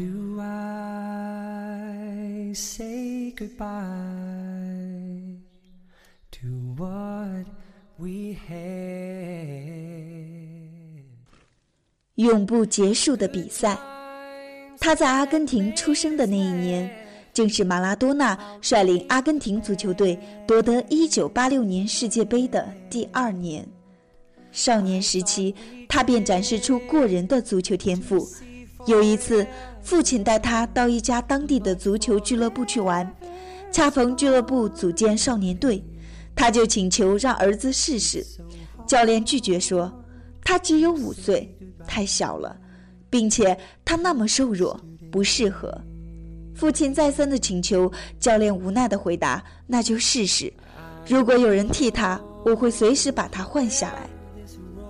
do I say goodbye to what we had? 永不结束的比赛。他在阿根廷出生的那一年，正是马拉多纳率领阿根廷足球队夺得1986年世界杯的第二年。少年时期，他便展示出过人的足球天赋。有一次，父亲带他到一家当地的足球俱乐部去玩，恰逢俱乐部组建少年队，他就请求让儿子试试。教练拒绝说：“他只有五岁，太小了，并且他那么瘦弱，不适合。”父亲再三的请求，教练无奈的回答：“那就试试。如果有人替他，我会随时把他换下来。”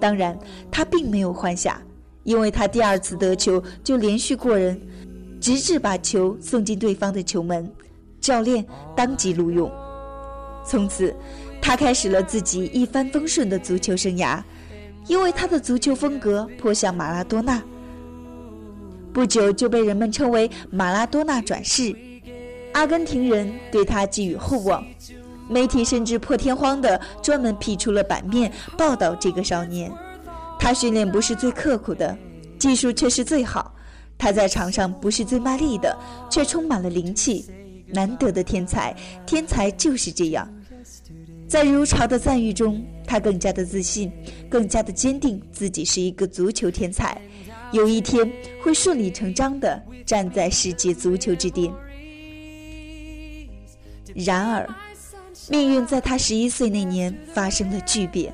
当然，他并没有换下。因为他第二次得球就连续过人，直至把球送进对方的球门，教练当即录用。从此，他开始了自己一帆风顺的足球生涯。因为他的足球风格颇像马拉多纳，不久就被人们称为“马拉多纳转世”。阿根廷人对他寄予厚望，媒体甚至破天荒地专门辟出了版面报道这个少年。他训练不是最刻苦的，技术却是最好。他在场上不是最卖力的，却充满了灵气。难得的天才，天才就是这样。在如潮的赞誉中，他更加的自信，更加的坚定自己是一个足球天才，有一天会顺理成章的站在世界足球之巅。然而，命运在他十一岁那年发生了巨变。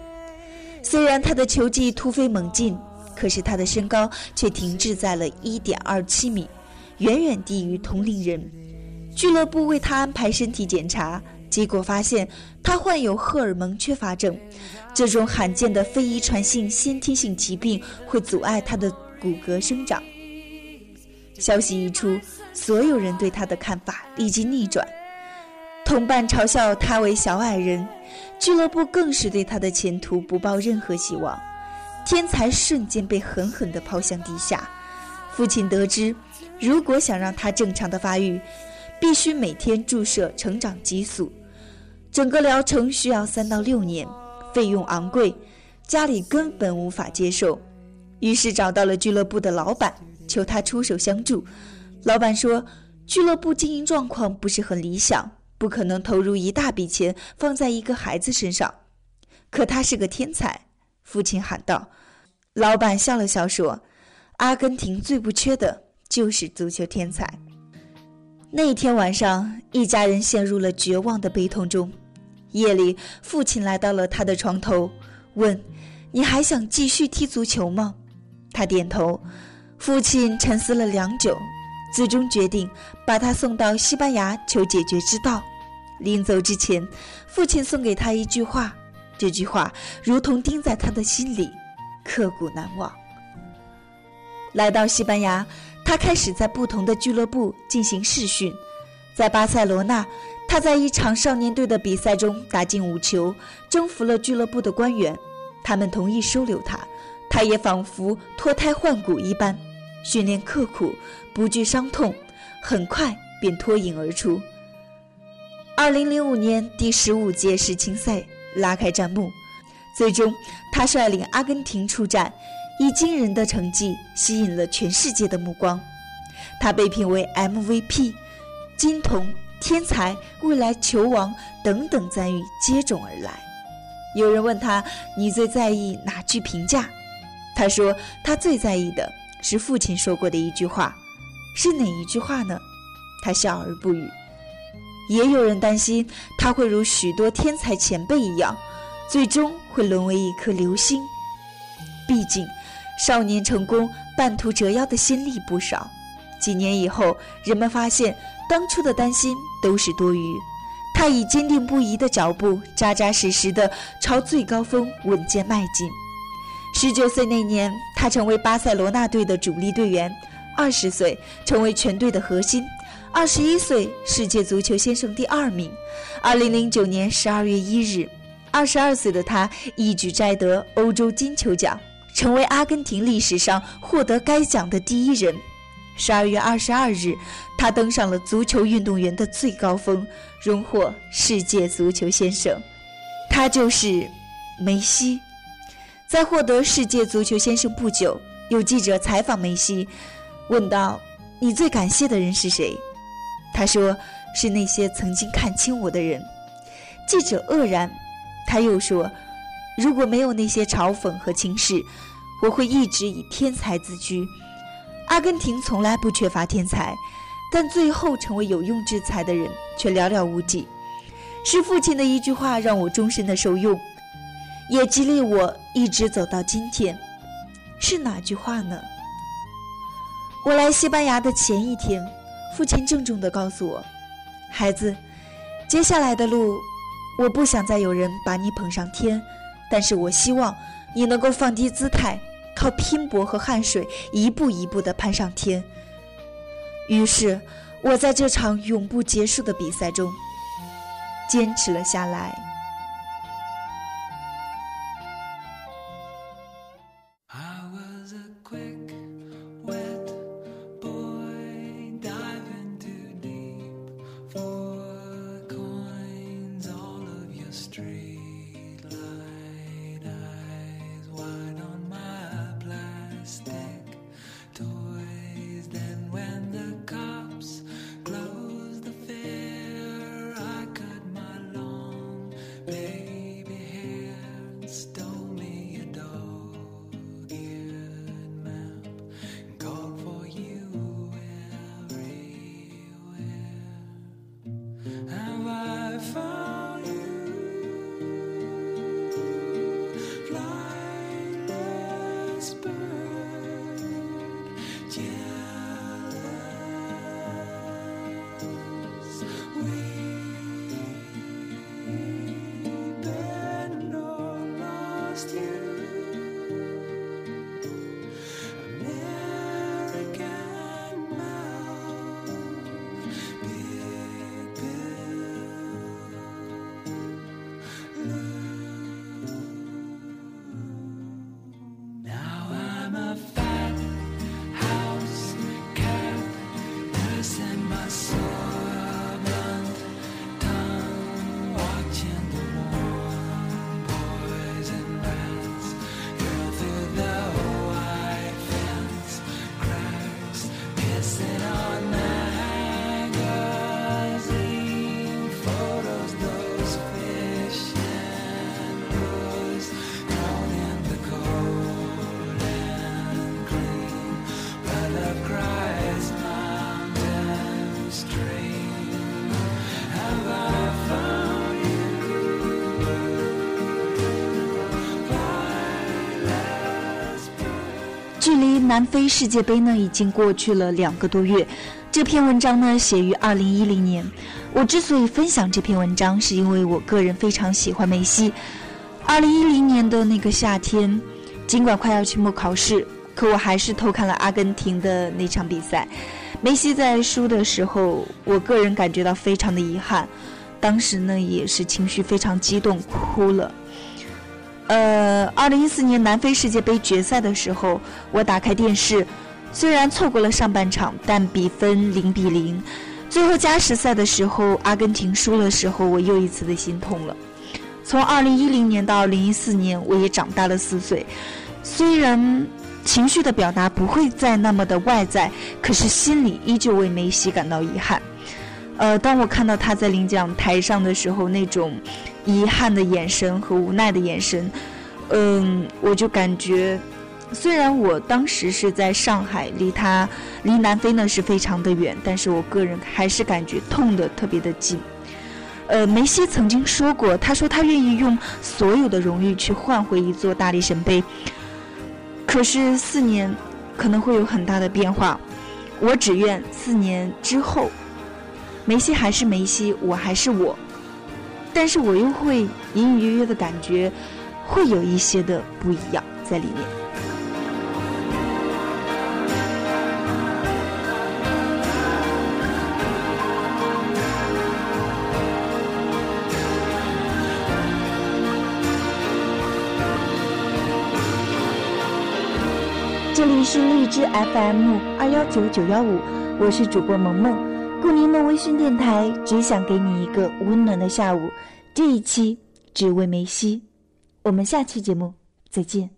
虽然他的球技突飞猛进，可是他的身高却停滞在了一点二七米，远远低于同龄人。俱乐部为他安排身体检查，结果发现他患有荷尔蒙缺乏症，这种罕见的非遗传性先天性疾病会阻碍他的骨骼生长。消息一出，所有人对他的看法立即逆转，同伴嘲笑他为小矮人。俱乐部更是对他的前途不抱任何希望，天才瞬间被狠狠地抛向地下。父亲得知，如果想让他正常的发育，必须每天注射成长激素，整个疗程需要三到六年，费用昂贵，家里根本无法接受。于是找到了俱乐部的老板，求他出手相助。老板说，俱乐部经营状况不是很理想。不可能投入一大笔钱放在一个孩子身上，可他是个天才。父亲喊道。老板笑了笑说：“阿根廷最不缺的就是足球天才。”那天晚上，一家人陷入了绝望的悲痛中。夜里，父亲来到了他的床头，问：“你还想继续踢足球吗？”他点头。父亲沉思了良久。最终决定把他送到西班牙求解决之道。临走之前，父亲送给他一句话，这句话如同钉在他的心里，刻骨难忘。来到西班牙，他开始在不同的俱乐部进行试训。在巴塞罗那，他在一场少年队的比赛中打进五球，征服了俱乐部的官员，他们同意收留他。他也仿佛脱胎换骨一般。训练刻苦，不惧伤痛，很快便脱颖而出。二零零五年第十五届世青赛拉开战幕，最终他率领阿根廷出战，以惊人的成绩吸引了全世界的目光。他被评为 MVP、金童、天才、未来球王等等赞誉接踵而来。有人问他：“你最在意哪句评价？”他说：“他最在意的。”是父亲说过的一句话，是哪一句话呢？他笑而不语。也有人担心他会如许多天才前辈一样，最终会沦为一颗流星。毕竟，少年成功半途折腰的先例不少。几年以后，人们发现当初的担心都是多余。他以坚定不移的脚步，扎扎实实的朝最高峰稳健迈进。十九岁那年，他成为巴塞罗那队的主力队员；二十岁成为全队的核心；二十一岁世界足球先生第二名。二零零九年十二月一日，二十二岁的他一举摘得欧洲金球奖，成为阿根廷历史上获得该奖的第一人。十二月二十二日，他登上了足球运动员的最高峰，荣获世界足球先生。他就是梅西。在获得世界足球先生不久，有记者采访梅西，问道：“你最感谢的人是谁？”他说：“是那些曾经看轻我的人。”记者愕然，他又说：“如果没有那些嘲讽和轻视，我会一直以天才自居。阿根廷从来不缺乏天才，但最后成为有用之才的人却寥寥无几。是父亲的一句话让我终身的受用。”也激励我一直走到今天，是哪句话呢？我来西班牙的前一天，父亲郑重地告诉我：“孩子，接下来的路，我不想再有人把你捧上天，但是我希望你能够放低姿态，靠拼搏和汗水一步一步地攀上天。”于是，我在这场永不结束的比赛中坚持了下来。南非世界杯呢，已经过去了两个多月。这篇文章呢，写于二零一零年。我之所以分享这篇文章，是因为我个人非常喜欢梅西。二零一零年的那个夏天，尽管快要期末考试，可我还是偷看了阿根廷的那场比赛。梅西在输的时候，我个人感觉到非常的遗憾。当时呢，也是情绪非常激动，哭了。呃，二零一四年南非世界杯决赛的时候，我打开电视，虽然错过了上半场，但比分零比零。最后加时赛的时候，阿根廷输了时候，我又一次的心痛了。从二零一零年到二零一四年，我也长大了四岁。虽然情绪的表达不会再那么的外在，可是心里依旧为梅西感到遗憾。呃，当我看到他在领奖台上的时候，那种遗憾的眼神和无奈的眼神，嗯，我就感觉，虽然我当时是在上海，离他离南非呢是非常的远，但是我个人还是感觉痛的特别的近。呃，梅西曾经说过，他说他愿意用所有的荣誉去换回一座大力神杯。可是四年可能会有很大的变化，我只愿四年之后。梅西还是梅西，我还是我，但是我又会隐隐约约的感觉，会有一些的不一样在里面。这里是荔枝 FM 二幺九九幺五，我是主播萌萌，顾宁的微醺电台，只想给你一个温暖的下午。这一期只为梅西，我们下期节目再见。